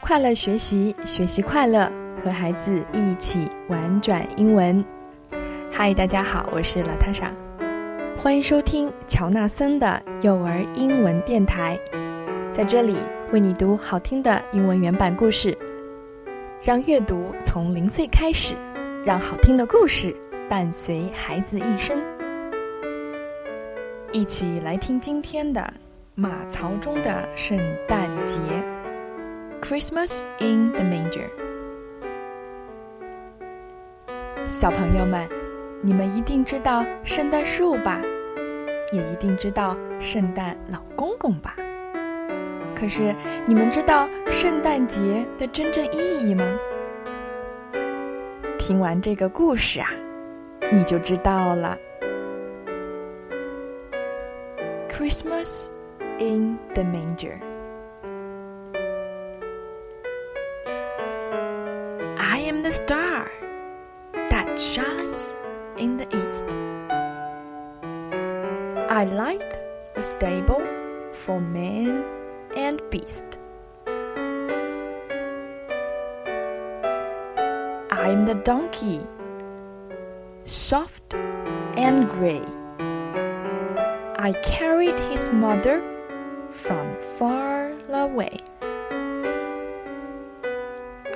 快乐学习，学习快乐，和孩子一起玩转英文。嗨，大家好，我是拉塔莎，欢迎收听乔纳森的幼儿英文电台，在这里为你读好听的英文原版故事，让阅读从零岁开始，让好听的故事伴随孩子一生。一起来听今天的马槽中的圣诞节。Christmas in the Manger。小朋友们，你们一定知道圣诞树吧？也一定知道圣诞老公公吧？可是你们知道圣诞节的真正意义吗？听完这个故事啊，你就知道了。Christmas in the Manger。the star that shines in the east. I light the stable for man and beast. I'm the donkey, soft and gray. I carried his mother from far away.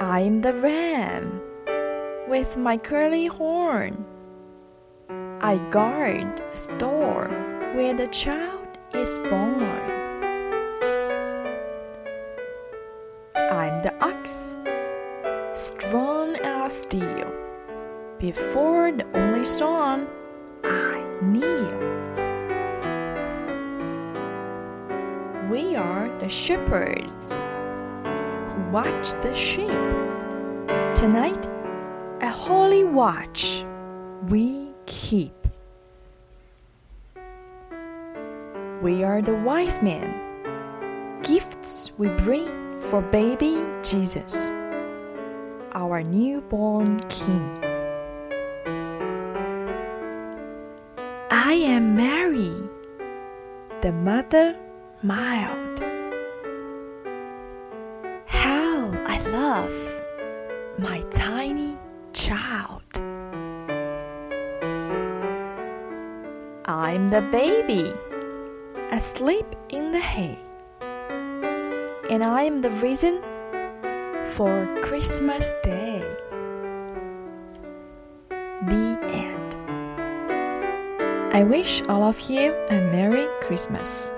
I'm the ram with my curly horn. I guard a store where the child is born. I'm the ox, strong as steel. Before the only son, I kneel. We are the shepherds who watch the sheep. Tonight, a holy watch we keep. We are the wise men. Gifts we bring for baby Jesus, our newborn King. Mary, the mother mild. How I love my tiny child. I'm the baby asleep in the hay, and I am the reason for Christmas Day. The end. I wish all of you a Merry Christmas.